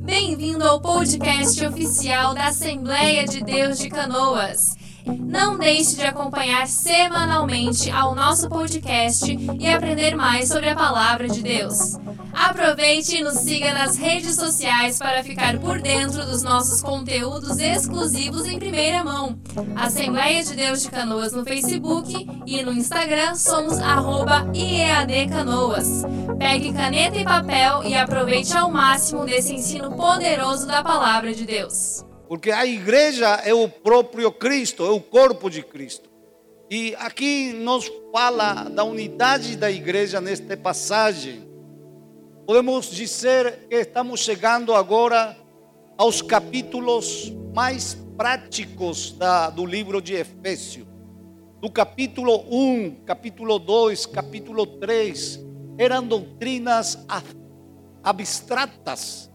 Bem-vindo ao podcast oficial da Assembleia de Deus de Canoas. Não deixe de acompanhar semanalmente ao nosso podcast e aprender mais sobre a palavra de Deus. Aproveite e nos siga nas redes sociais para ficar por dentro dos nossos conteúdos exclusivos em primeira mão. Assembleia de Deus de Canoas no Facebook e no Instagram somos IEADCanoas. Pegue caneta e papel e aproveite ao máximo desse ensino poderoso da palavra de Deus. Porque a igreja é o próprio Cristo, é o corpo de Cristo. E aqui nos fala da unidade da igreja nesta passagem. Podemos dizer que estamos chegando agora aos capítulos mais práticos da, do livro de Efésios. Do capítulo 1, capítulo 2, capítulo 3, eram doutrinas abstratas,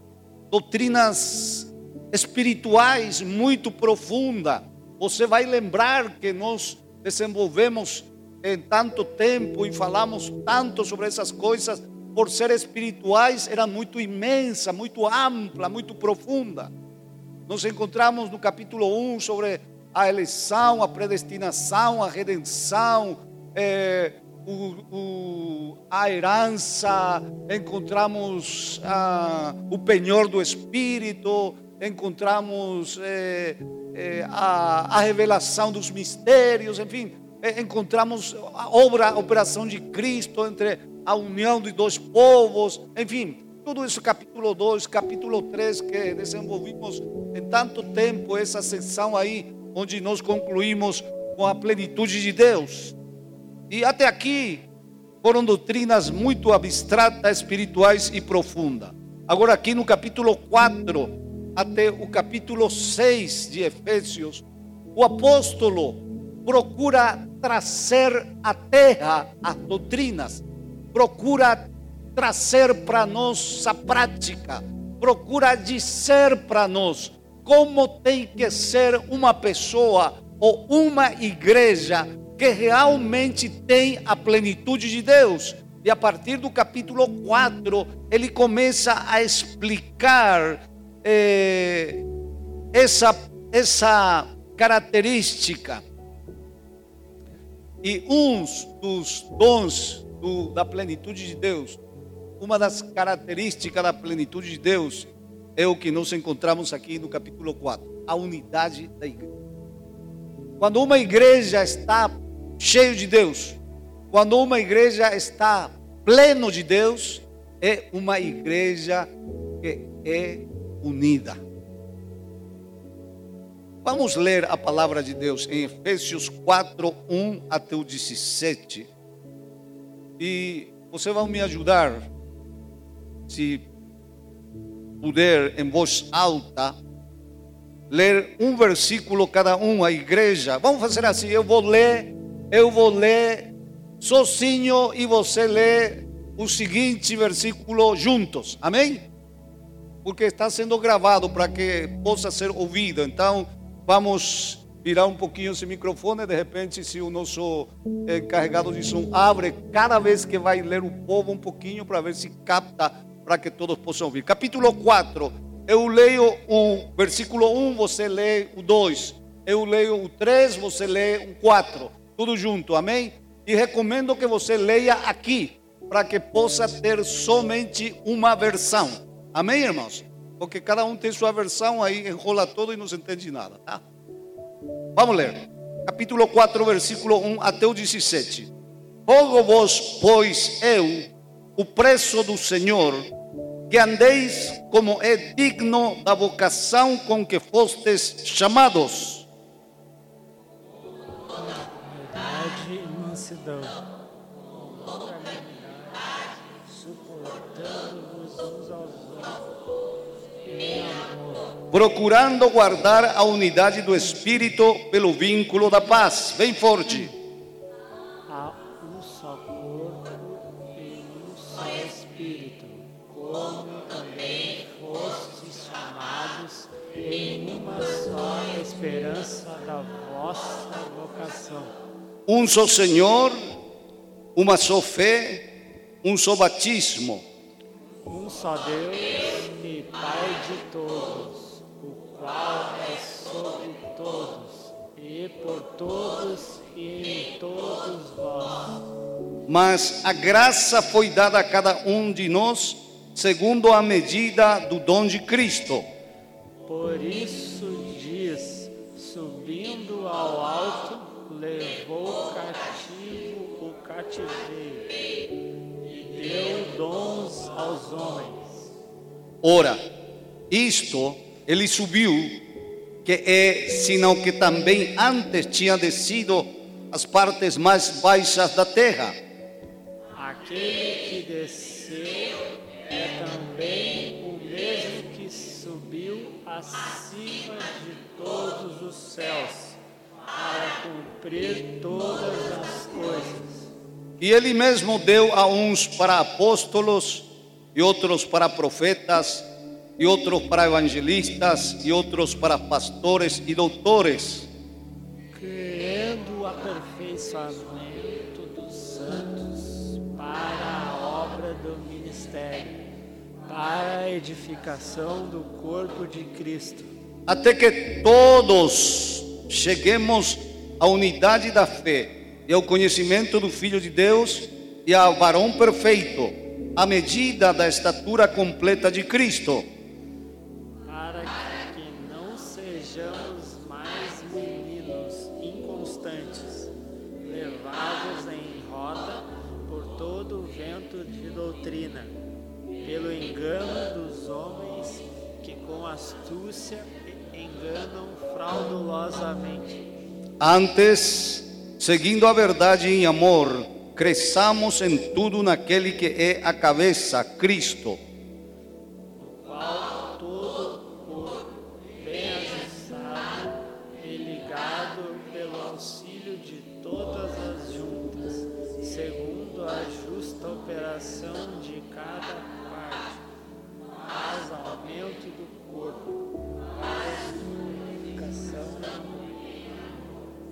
doutrinas espirituais muito profunda. Você vai lembrar que nós desenvolvemos em tanto tempo e falamos tanto sobre essas coisas, por ser espirituais, era muito imensa, muito ampla, muito profunda. Nos encontramos no capítulo 1 sobre a eleição, a predestinação, a redenção, é, o, o, a herança, encontramos ah, o penhor do Espírito, encontramos é, é, a, a, revelação dos mistérios, enfim, é, encontramos a obra, a operação de Cristo entre a união de dois povos, enfim, tudo isso capítulo 2, capítulo 3 que desenvolvimos em tanto tempo essa sessão aí, onde nós concluímos com a plenitude de Deus. E até aqui foram doutrinas muito abstratas, espirituais e profundas. Agora aqui no capítulo 4, até o capítulo 6 de Efésios, o apóstolo procura trazer à terra as doutrinas, procura trazer para nós a prática, procura dizer para nós como tem que ser uma pessoa ou uma igreja que realmente tem a plenitude de Deus. E a partir do capítulo 4, ele começa a explicar eh, essa, essa característica. E uns dos dons do, da plenitude de Deus, uma das características da plenitude de Deus é o que nós encontramos aqui no capítulo 4, a unidade da igreja. Quando uma igreja está cheio de Deus, quando uma igreja está pleno de Deus, é uma igreja que é unida. Vamos ler a palavra de Deus em Efésios 4, 1 até o 17. E você vai me ajudar, se puder, em voz alta, ler um versículo cada um, a igreja. Vamos fazer assim: eu vou ler, eu vou ler sozinho e você lê o seguinte versículo juntos. Amém? Porque está sendo gravado para que possa ser ouvido. Então, vamos virar um pouquinho esse microfone. De repente, se o nosso encarregado de som abre cada vez que vai ler o povo um pouquinho para ver se capta para que todos possam ouvir. Capítulo 4. Eu leio o versículo 1, você lê o 2. Eu leio o 3, você lê o 4. Tudo junto, amém? E recomendo que você leia aqui, para que possa ter somente uma versão. Amém, irmãos? Porque cada um tem sua versão, aí enrola todo e não se entende nada, tá? Vamos ler. Capítulo 4, versículo 1 até o 17. Rogo-vos, pois, eu, o preço do Senhor, que andeis como é digno da vocação com que fostes chamados. Verdade e mansidão procurando guardar a unidade do Espírito pelo vínculo da paz. Bem forte. Há um só corpo e um só Espírito, como também fostes chamados em uma só esperança da vossa vocação. Um só Senhor, uma só fé, um só batismo um só Deus e Pai de todos, o qual é sobre todos e por todos e em todos vós. Mas a graça foi dada a cada um de nós segundo a medida do dom de Cristo. Por isso diz: subindo ao alto, levou cativo o cativeiro e deu dons aos homens. Ora, isto ele subiu, que é sinal que também antes tinha descido as partes mais baixas da terra. Aquele que desceu é também o mesmo que subiu acima de todos os céus para cumprir todas as coisas. E ele mesmo deu a uns para apóstolos, e outros para profetas, e outros para evangelistas, e outros para pastores e doutores, Criando o aperfeiçoamento dos santos para a obra do ministério, para a edificação do corpo de Cristo. até que todos cheguemos à unidade da fé e ao conhecimento do Filho de Deus e ao varão perfeito, à medida da estatura completa de Cristo. para que não sejamos mais meninos inconstantes, levados em roda por todo o vento de doutrina, pelo engano dos homens que com astúcia enganam fraudulosamente. Antes, seguindo a verdade em amor, cresçamos em tudo naquele que é a cabeça, Cristo. qual todo o corpo, bem ajustado e ligado pelo auxílio de todas as juntas, segundo a justa operação de cada parte, faz aumento do corpo, para a edificação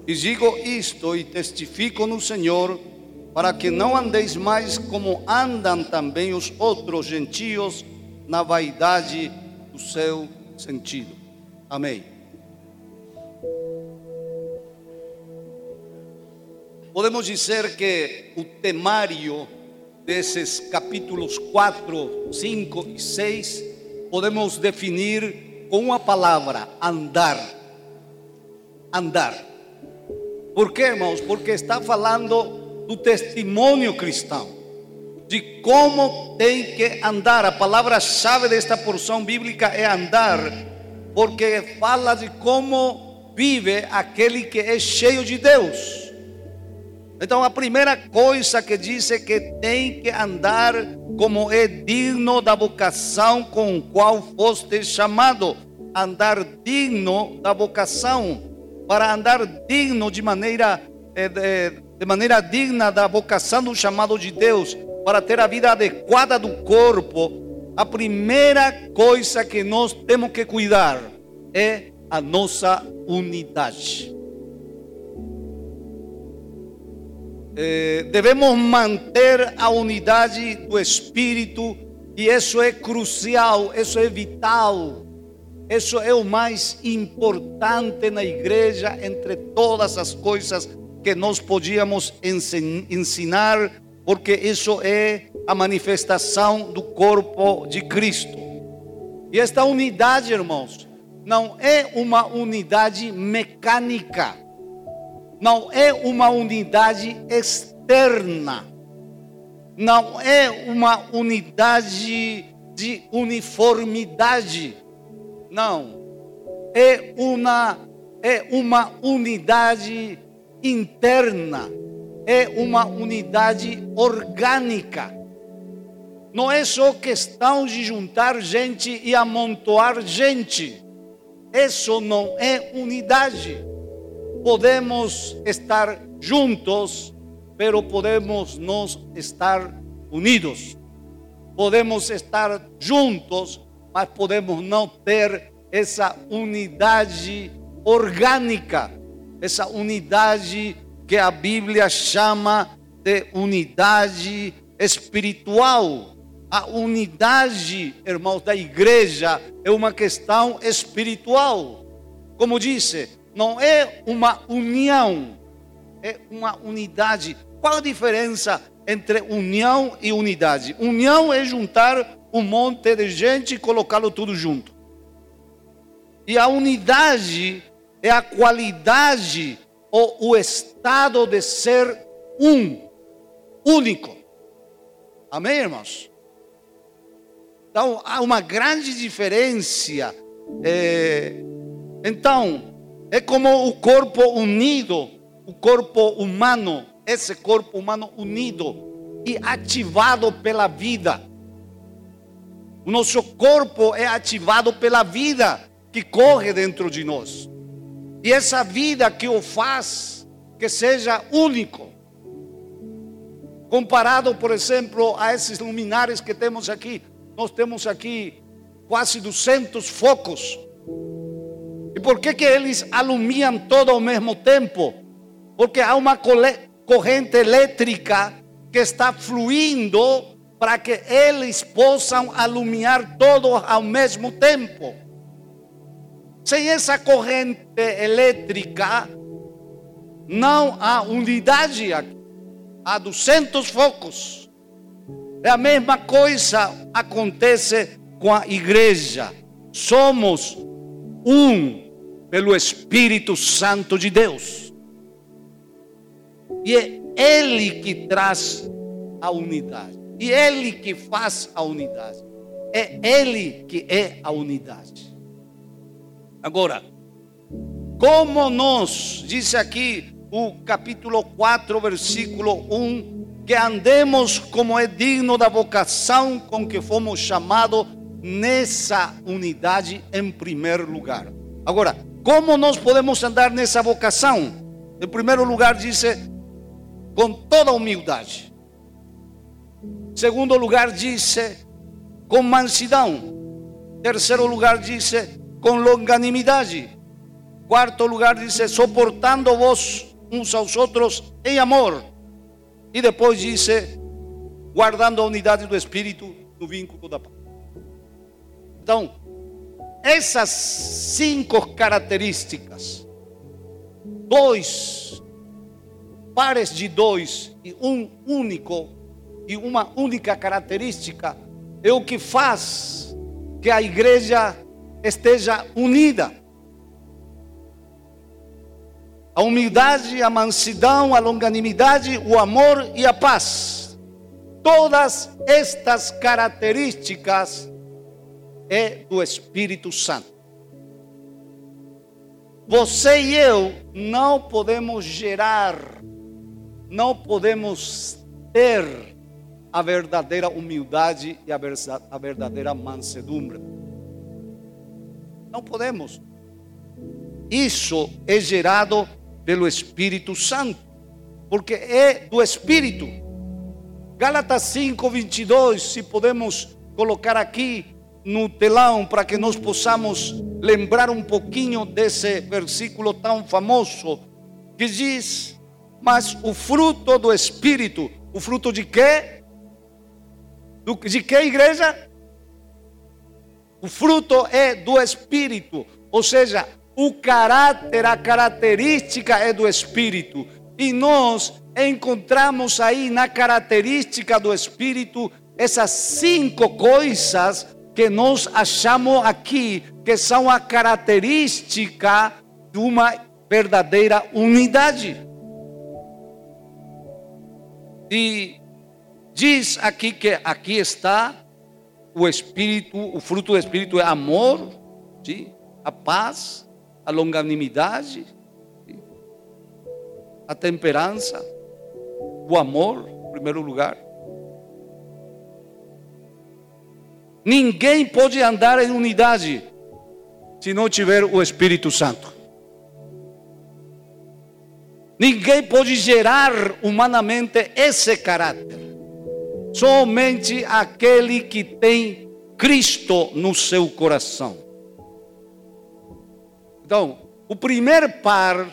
E digo isto e testifico no Senhor, para que não andeis mais como andam também os outros gentios na vaidade do seu sentido. Amém. Podemos dizer que o temário desses capítulos 4, 5 e 6 podemos definir com uma palavra: andar. Andar. Por quê, irmãos? Porque está falando do testemunho cristão, de como tem que andar. A palavra-chave desta porção bíblica é andar, porque fala de como vive aquele que é cheio de Deus. Então, a primeira coisa que diz é que tem que andar como é digno da vocação com qual foste chamado. Andar digno da vocação para andar digno de maneira eh, de, de maneira digna da vocação do chamado de Deus, para ter a vida adequada do corpo, a primeira coisa que nós temos que cuidar é a nossa unidade. Eh, devemos manter a unidade do espírito e isso é crucial, isso é vital. Isso é o mais importante na igreja entre todas as coisas que nós podíamos ensin- ensinar, porque isso é a manifestação do corpo de Cristo. E esta unidade, irmãos, não é uma unidade mecânica, não é uma unidade externa, não é uma unidade de uniformidade. Não. É uma é uma unidade interna. É uma unidade orgânica. Não é só questão de juntar gente e amontoar gente. Isso não é unidade. Podemos estar juntos, pero podemos não estar unidos. Podemos estar juntos, mas podemos não ter essa unidade orgânica, essa unidade que a Bíblia chama de unidade espiritual. a unidade, irmãos, da igreja é uma questão espiritual. Como disse, não é uma união, é uma unidade. Qual a diferença entre união e unidade? União é juntar um monte de gente e colocá-lo tudo junto. E a unidade é a qualidade ou o estado de ser um, único. Amém, irmãos? Então, há uma grande diferença. É, então, é como o corpo unido, o corpo humano, esse corpo humano unido e ativado pela vida. O nosso corpo é ativado pela vida que corre dentro de nós. E essa vida que o faz que seja único. Comparado, por exemplo, a esses luminares que temos aqui. Nós temos aqui quase 200 focos. E por que, que eles alumiam todo ao mesmo tempo? Porque há uma corrente elétrica que está fluindo para que eles possam alumiar todos ao mesmo tempo. Sem essa corrente elétrica, não há unidade aqui. Há 200 focos. É a mesma coisa acontece com a igreja. Somos um pelo Espírito Santo de Deus. E é Ele que traz a unidade. E Ele que faz a unidade. É Ele que é a unidade. Agora, como nós, diz aqui o capítulo 4, versículo 1 que andemos como é digno da vocação com que fomos chamados nessa unidade em primeiro lugar. Agora, como nós podemos andar nessa vocação? Em primeiro lugar, diz com toda humildade. Em segundo lugar, diz com mansidão. Em terceiro lugar, diz com longanimidade. Quarto lugar, diz suportando vos uns aos outros em amor. E depois disse, guardando a unidade do Espírito no vínculo da paz. Então, essas cinco características, dois, pares de dois e um único, e uma única característica, é o que faz que a igreja esteja unida. A humildade, a mansidão, a longanimidade, o amor e a paz. Todas estas características é do Espírito Santo. Você e eu não podemos gerar, não podemos ter a verdadeira humildade e a verdadeira mansedumbre. Não podemos. Isso é gerado pelo Espírito Santo, porque é do Espírito. Gálatas 5, 22, se podemos colocar aqui no telão para que nós possamos lembrar um pouquinho desse versículo tão famoso que diz: Mas o fruto do Espírito, o fruto de quê? De que igreja? O fruto é do Espírito, ou seja, o caráter, a característica é do Espírito. E nós encontramos aí na característica do Espírito essas cinco coisas que nós achamos aqui, que são a característica de uma verdadeira unidade. E diz aqui que aqui está o Espírito, o fruto do Espírito é amor, sim, a paz, a longanimidade, a temperança, o amor, em primeiro lugar. Ninguém pode andar em unidade se não tiver o Espírito Santo. Ninguém pode gerar humanamente esse caráter. Somente aquele que tem Cristo no seu coração. Então, o primeiro par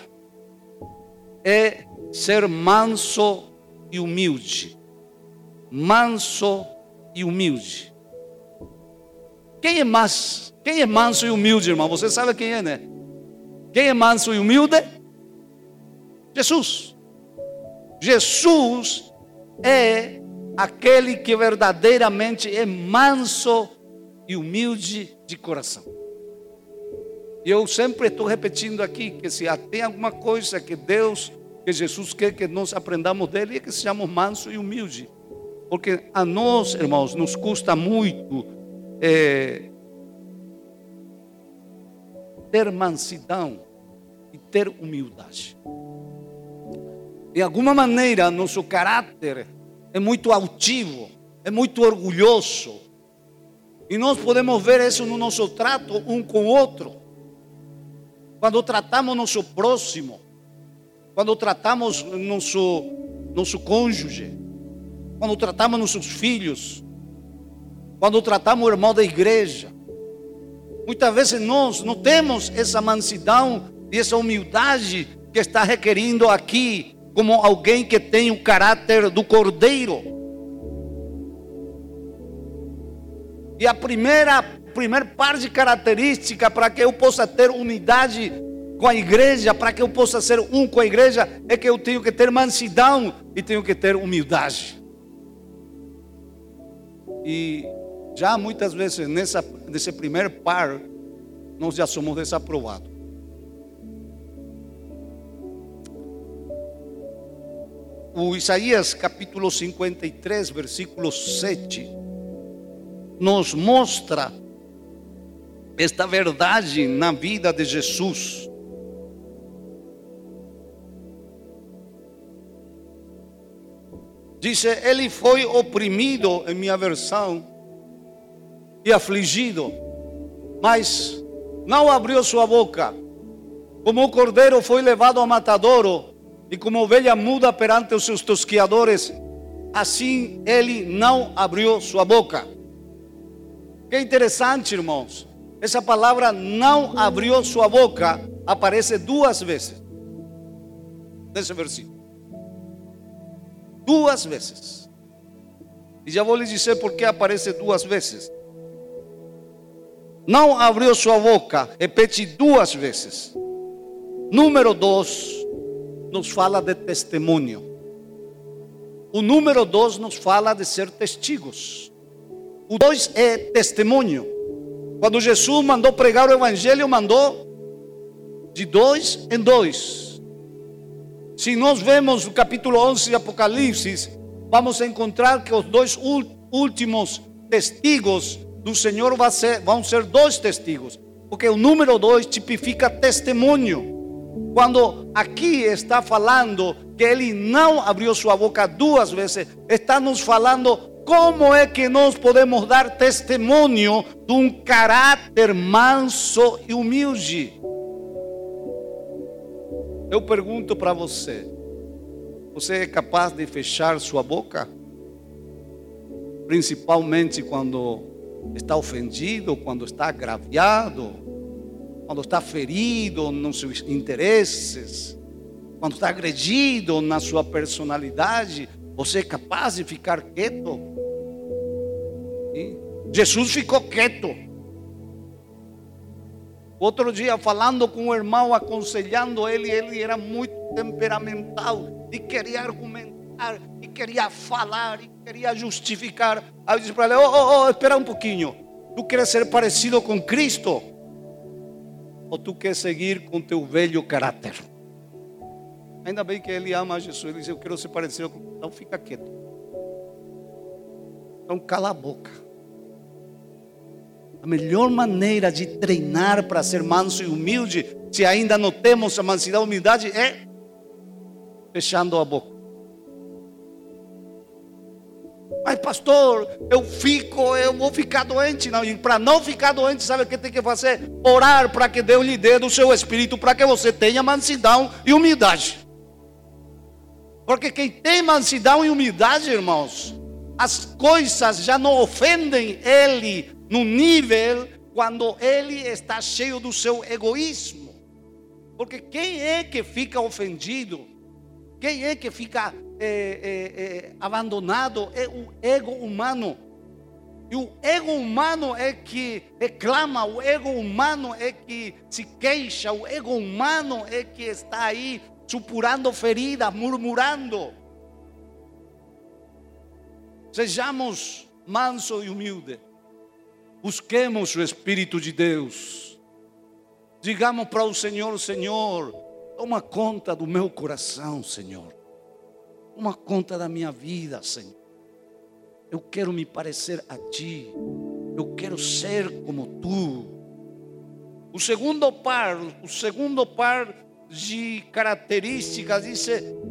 é ser manso e humilde. Manso e humilde. Quem é mais? Quem é manso e humilde, irmão? Você sabe quem é, né? Quem é manso e humilde? Jesus. Jesus é aquele que verdadeiramente é manso e humilde de coração. E eu sempre estou repetindo aqui que se tem alguma coisa que Deus, que Jesus quer que nós aprendamos dele, é que sejamos manso e humilde. Porque a nós, irmãos, nos custa muito é, ter mansidão e ter humildade. De alguma maneira, nosso caráter é muito altivo, é muito orgulhoso. E nós podemos ver isso no nosso trato um com o outro. Quando tratamos nosso próximo, quando tratamos nosso, nosso cônjuge, quando tratamos nossos filhos, quando tratamos o irmão da igreja. Muitas vezes nós não temos essa mansidão e essa humildade que está requerindo aqui, como alguém que tem o caráter do cordeiro. E a primeira, primeira parte de característica para que eu possa ter unidade com a igreja, para que eu possa ser um com a igreja, é que eu tenho que ter mansidão e tenho que ter humildade. E já muitas vezes nessa, nesse primeiro par, nós já somos desaprovados. O Isaías capítulo 53, versículo 7, nos mostra esta verdade na vida de Jesus. Diz: Ele foi oprimido, em minha versão, e afligido, mas não abriu sua boca. Como o cordeiro foi levado ao matadouro, e como ovelha muda perante os seus tosquiadores, assim ele não abriu sua boca. Que interessante, irmãos. Essa palavra não abriu sua boca aparece duas vezes nesse versículo. Duas vezes. E já vou lhe dizer por que aparece duas vezes. Não abriu sua boca, repete duas vezes. Número dois, nos fala de testemunho. O número dois nos fala de ser testigos. O dois é testemunho. Quando Jesus mandou pregar o Evangelho, mandou de dois em dois. Se nós vemos o capítulo 11 de Apocalipse, vamos encontrar que os dois últimos testigos do Senhor vão ser dois testigos. Porque o número dois tipifica testemunho. Quando aqui está falando que ele não abriu sua boca duas vezes, está nos falando como é que nós podemos dar testemunho de um caráter manso e humilde. Eu pergunto para você: você é capaz de fechar sua boca? Principalmente quando está ofendido, quando está agraviado, quando está ferido nos seus interesses, quando está agredido na sua personalidade, você é capaz de ficar quieto? Jesus ficou quieto. Outro dia, falando com o irmão, aconselhando ele, ele era muito temperamental e queria argumentar, e queria falar, e queria justificar. Aí eu disse para ele: oh, oh, oh, espera um pouquinho, tu queres ser parecido com Cristo? Ou tu quer seguir com teu velho caráter? Ainda bem que ele ama Jesus. Ele diz: Eu quero ser parecido com. Então fica quieto. Então cala a boca. A melhor maneira de treinar para ser manso e humilde, se ainda não temos a mansidão e a humildade, é fechando a boca. Mas pastor, eu fico, eu vou ficar doente. Não, e para não ficar doente, sabe o que tem que fazer? Orar para que Deus lhe dê do seu espírito, para que você tenha mansidão e humildade. Porque quem tem mansidão e humildade, irmãos, as coisas já não ofendem ele no nível quando ele está cheio do seu egoísmo. Porque quem é que fica ofendido? Quem é que fica é, é, abandonado é o ego humano. E o ego humano é que reclama, o ego humano é que se queixa, o ego humano é que está aí supurando feridas, murmurando. Sejamos manso e humilde. Busquemos o Espírito de Deus. Digamos para o Senhor, Senhor, toma conta do meu coração, Senhor. Toma conta da minha vida, Senhor. Eu quero me parecer a Ti. Eu quero ser como Tu. O segundo par, o segundo par de características diz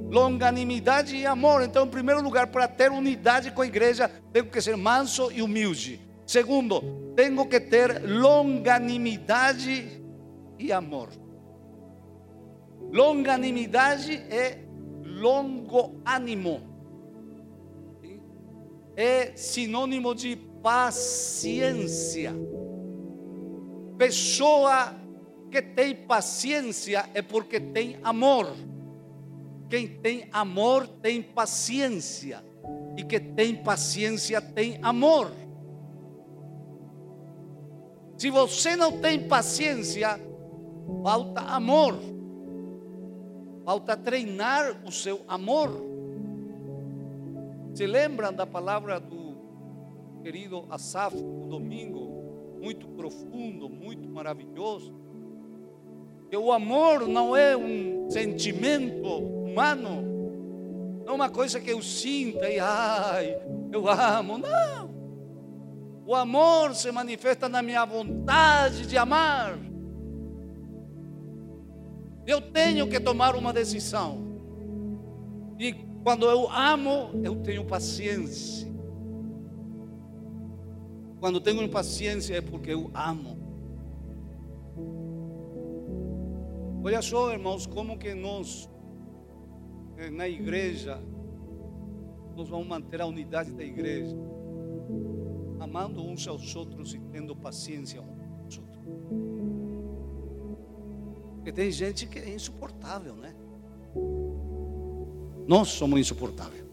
longanimidade e amor. Então, em primeiro lugar, para ter unidade com a igreja, tenho que ser manso e humilde. Segundo, tenho que ter longanimidade e amor. Longanimidade é longo ânimo. É sinônimo de paciência. Pessoa que tem paciência é porque tem amor. Quem tem amor tem paciência. E que tem paciência tem amor. Se você não tem paciência, falta amor. Falta treinar o seu amor. Se lembram da palavra do querido Asaf no domingo? Muito profundo, muito maravilhoso. Que o amor não é um sentimento humano, não é uma coisa que eu sinta e ai, eu amo. Não. O amor se manifesta na minha vontade de amar. Eu tenho que tomar uma decisão. E quando eu amo, eu tenho paciência. Quando tenho paciência é porque eu amo. Olha só, irmãos, como que nós eh, na igreja nós vamos manter a unidade da igreja amando uns aos outros e tendo paciência uns aos outros. Porque tem gente que é insuportável, né? Nós somos insuportáveis.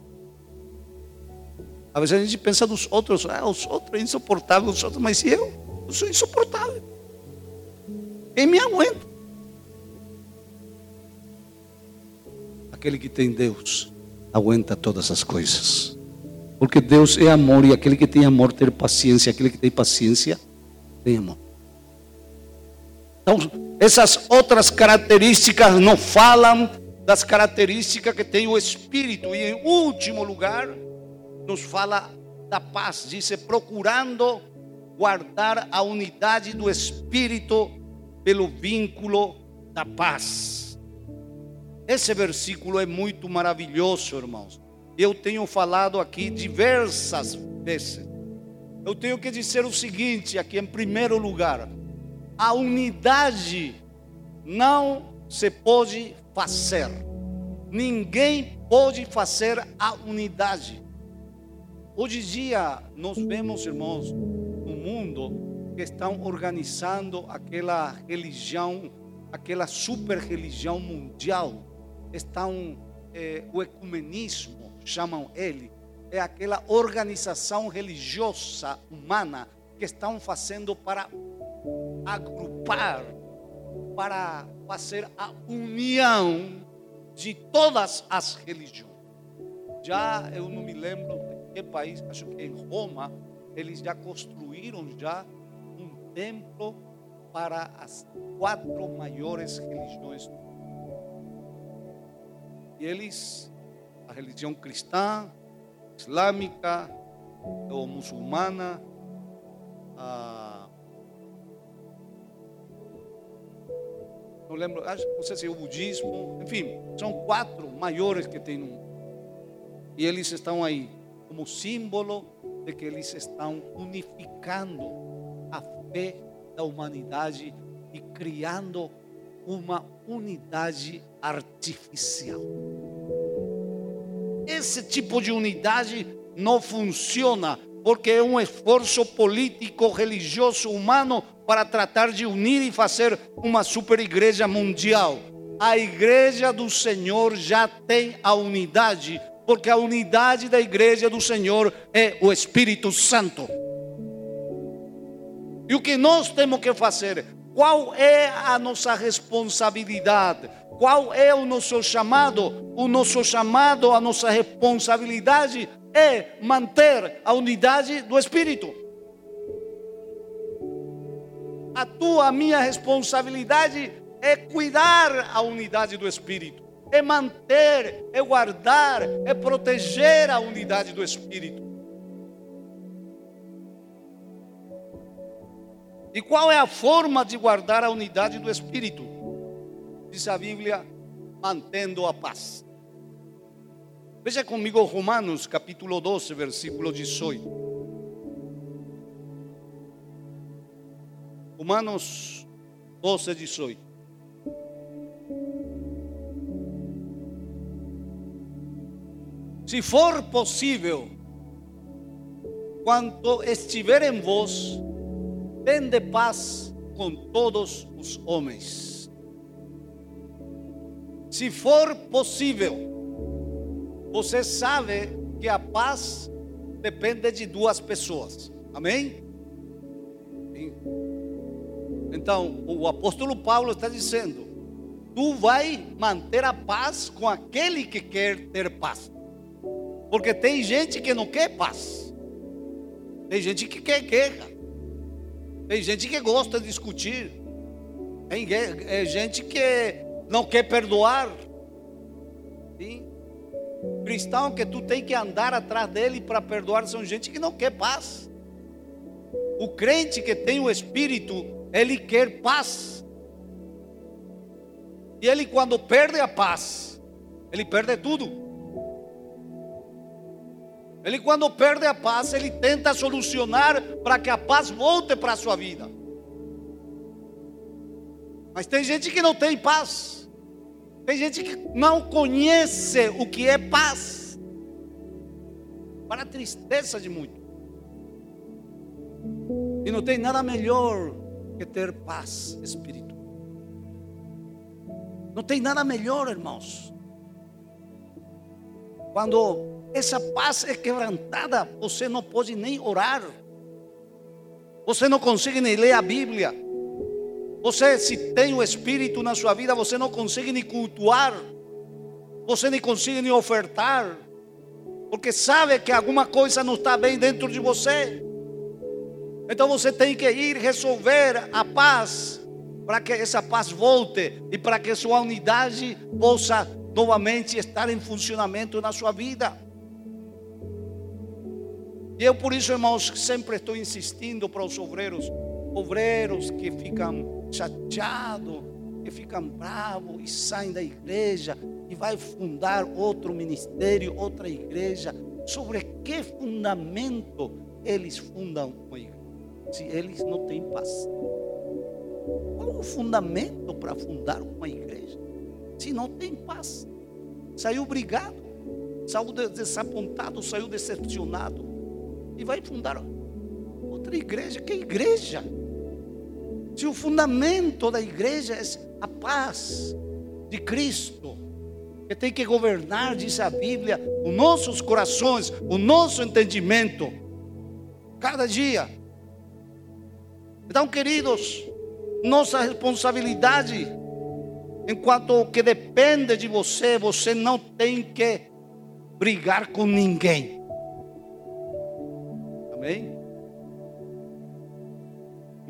Às vezes a gente pensa dos outros, ah, os outros é insuportável, os outros, mas eu, eu sou insuportável. Quem me aguenta? Aquele que tem Deus aguenta todas as coisas. Porque Deus é amor e aquele que tem amor tem paciência, aquele que tem paciência tem amor. Então, essas outras características não falam das características que tem o Espírito. E em último lugar, nos fala da paz. Diz: procurando guardar a unidade do Espírito pelo vínculo da paz. Esse versículo é muito maravilhoso, irmãos eu tenho falado aqui diversas vezes. Eu tenho que dizer o seguinte aqui em primeiro lugar: a unidade não se pode fazer. Ninguém pode fazer a unidade. Hoje em dia nós vemos, irmãos, no mundo que estão organizando aquela religião, aquela super religião mundial, estão é, o ecumenismo chamam ele, é aquela organização religiosa humana que estão fazendo para agrupar, para fazer a união de todas as religiões. Já eu não me lembro em que país, acho que em Roma, eles já construíram já um templo para as quatro maiores religiões. E eles a religião cristã, islâmica ou muçulmana, a... não lembro, acho, não sei se é o budismo, enfim, são quatro maiores que tem no mundo. E eles estão aí como símbolo de que eles estão unificando a fé da humanidade e criando uma unidade artificial. Esse tipo de unidade não funciona porque é um esforço político, religioso, humano para tratar de unir e fazer uma super igreja mundial. A igreja do Senhor já tem a unidade, porque a unidade da igreja do Senhor é o Espírito Santo. E o que nós temos que fazer? Qual é a nossa responsabilidade? Qual é o nosso chamado? O nosso chamado, a nossa responsabilidade é manter a unidade do Espírito. A tua, a minha responsabilidade é cuidar a unidade do Espírito, é manter, é guardar, é proteger a unidade do Espírito. E qual é a forma de guardar a unidade do Espírito? Diz a Bíblia, mantendo a paz. Veja comigo Romanos capítulo 12, versículo 18. Romanos 12, 18. Se for possível, quando estiver em vos, tende paz com todos os homens. Se for possível, você sabe que a paz depende de duas pessoas. Amém? Então, o apóstolo Paulo está dizendo: tu vai manter a paz com aquele que quer ter paz. Porque tem gente que não quer paz. Tem gente que quer guerra. Tem gente que gosta de discutir. Tem é gente que não quer perdoar. Sim. Cristão que tu tem que andar atrás dele para perdoar são gente que não quer paz. O crente que tem o Espírito, ele quer paz. E ele quando perde a paz, ele perde tudo. Ele, quando perde a paz, ele tenta solucionar para que a paz volte para a sua vida. Mas tem gente que não tem paz. Tem gente que não conhece o que é paz. Para a tristeza de muitos. E não tem nada melhor que ter paz espiritual. Não tem nada melhor, irmãos. Quando essa paz é quebrantada, você não pode nem orar, você não consegue nem ler a Bíblia. Você, se tem o Espírito na sua vida, você não consegue nem cultuar, você nem consegue nem ofertar, porque sabe que alguma coisa não está bem dentro de você. Então você tem que ir resolver a paz, para que essa paz volte e para que sua unidade possa novamente estar em funcionamento na sua vida. E eu por isso, irmãos, sempre estou insistindo para os obreiros, obreiros que ficam chateados, que ficam bravos e saem da igreja e vai fundar outro ministério, outra igreja. Sobre que fundamento eles fundam uma igreja? Se eles não têm paz. Qual o fundamento para fundar uma igreja? Se não tem paz. Saiu brigado, saiu desapontado, saiu decepcionado e vai fundar outra igreja. Que igreja? Se o fundamento da igreja é a paz de Cristo, que tem que governar, diz a Bíblia, os nossos corações, o nosso entendimento, cada dia. Então, queridos, nossa responsabilidade, enquanto que depende de você, você não tem que brigar com ninguém. Amém?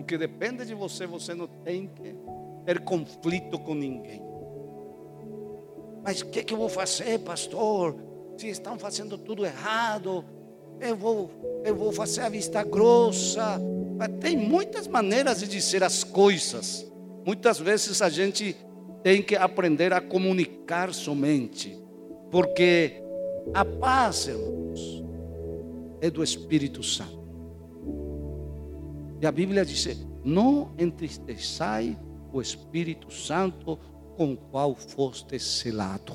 Que depende de você, você não tem que ter conflito com ninguém. Mas o que, que eu vou fazer, pastor? Se estão fazendo tudo errado, eu vou, eu vou fazer a vista grossa. Mas tem muitas maneiras de dizer as coisas. Muitas vezes a gente tem que aprender a comunicar somente, porque a paz, irmãos, é do Espírito Santo. A Bíblia diz: Não entristeçai o Espírito Santo com o qual foste selado.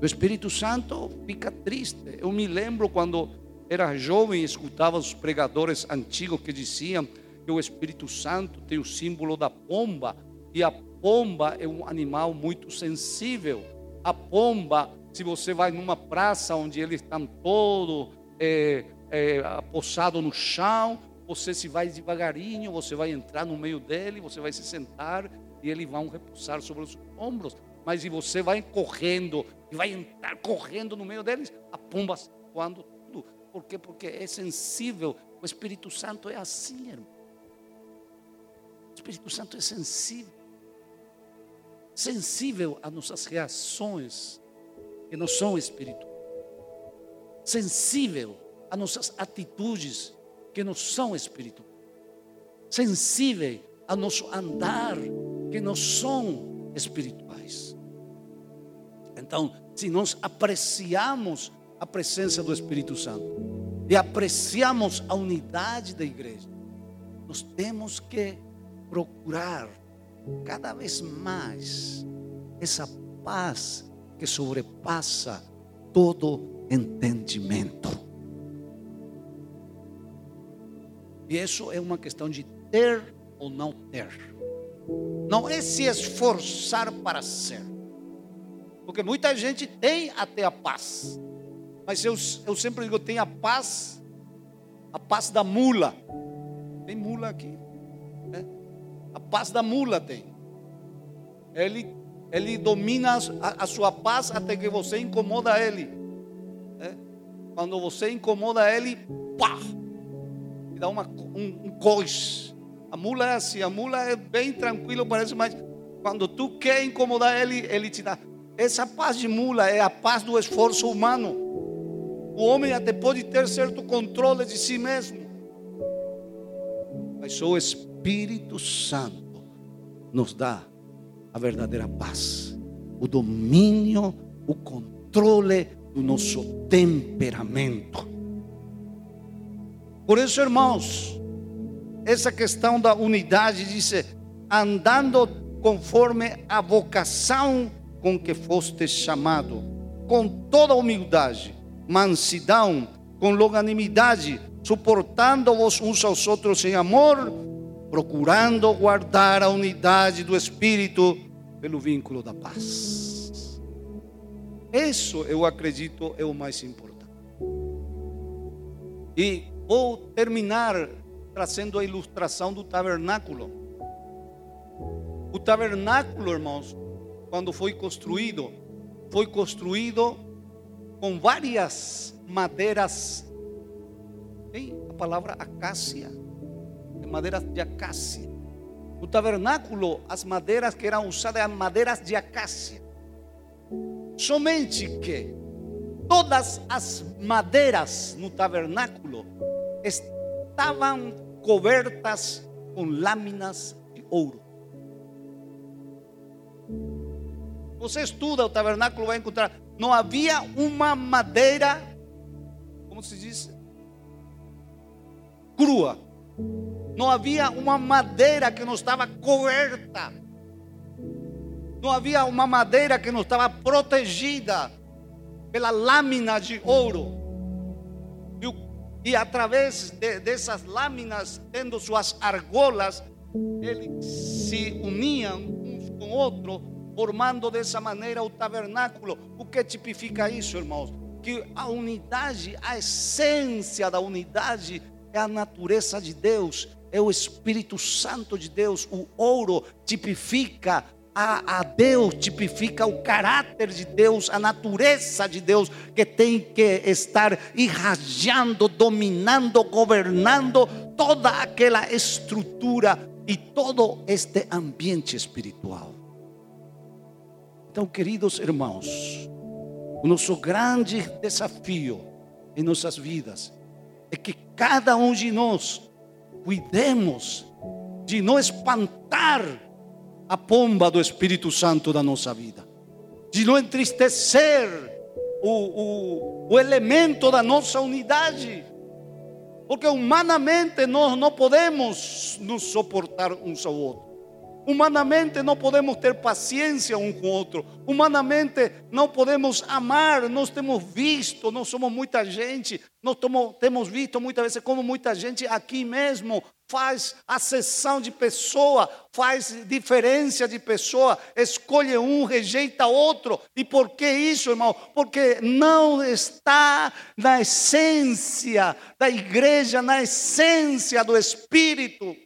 O Espírito Santo fica triste. Eu me lembro quando era jovem e escutava os pregadores antigos que diziam que o Espírito Santo tem o símbolo da pomba e a pomba é um animal muito sensível. A pomba se você vai numa praça onde eles estão todos é, é, no chão, você se vai devagarinho, você vai entrar no meio dele, você vai se sentar e ele vai repousar sobre os ombros. Mas se você vai correndo e vai entrar correndo no meio deles, a pomba voando tudo. Por quê? Porque é sensível. O Espírito Santo é assim, irmão. O Espírito Santo é sensível. Sensível às nossas reações, que não são espirituais. Sensível às nossas atitudes, que não são espirituais. Sensível ao nosso andar, que não são espirituais. Então, se nós apreciamos a presença do Espírito Santo e apreciamos a unidade da igreja, nós temos que procurar cada vez mais essa paz que sobrepassa todo entendimento. E isso é uma questão de ter ou não ter. Não é se esforçar para ser. Porque muita gente tem até a paz. Mas eu, eu sempre digo, tem a paz, a paz da mula. Tem mula aqui. Né? A paz da mula tem. Ele, ele domina a, a sua paz até que você incomoda ele. Né? Quando você incomoda ele, pá! Dá uma, um, um coice. A mula é assim, a mula é bem tranquilo, parece, mas quando tu quer incomodar ele, ele te dá. Essa paz de mula é a paz do esforço humano. O homem até pode ter certo controle de si mesmo, mas o Espírito Santo nos dá a verdadeira paz, o domínio, o controle do nosso temperamento. Por isso, irmãos, essa questão da unidade diz: andando conforme a vocação com que foste chamado, com toda humildade, mansidão, com longanimidade, suportando-vos uns aos outros em amor, procurando guardar a unidade do Espírito pelo vínculo da paz. Isso eu acredito é o mais importante. E vou terminar trazendo a ilustração do tabernáculo. O tabernáculo, irmãos, quando foi construído, foi construído com várias madeiras. Tem a palavra acácia, é madeiras de acácia. O tabernáculo, as madeiras que eram usadas eram madeiras de acácia. Somente que todas as madeiras no tabernáculo estavam cobertas com lâminas de ouro. Você estuda o tabernáculo, vai encontrar. Não havia uma madeira, como se diz? Crua. Não havia uma madeira que não estava coberta. Não havia uma madeira que não estava protegida pela lâmina de ouro. E através de, dessas lâminas, tendo suas argolas, eles se uniam uns com outros, formando dessa maneira o tabernáculo. O que tipifica isso, irmãos? Que a unidade, a essência da unidade é a natureza de Deus, é o Espírito Santo de Deus. O ouro tipifica a, a, Deus, tipifica o caráter de Deus, a natureza de Deus, que tem que estar irradiando, dominando, governando toda aquela estrutura e todo este ambiente espiritual. Então, queridos irmãos, o nosso grande desafio em nossas vidas é que cada um de nós cuidemos de não espantar a pomba do Espírito Santo da nossa vida, de não entristecer o, o, o elemento da nossa unidade, porque humanamente nós não podemos nos suportar uns ao outro. Humanamente não podemos ter paciência um com o outro. Humanamente não podemos amar. Nós temos visto, nós somos muita gente. Nós temos visto muitas vezes como muita gente aqui mesmo faz acessão de pessoa, faz diferença de pessoa, escolhe um, rejeita outro. E por que isso, irmão? Porque não está na essência da igreja, na essência do Espírito.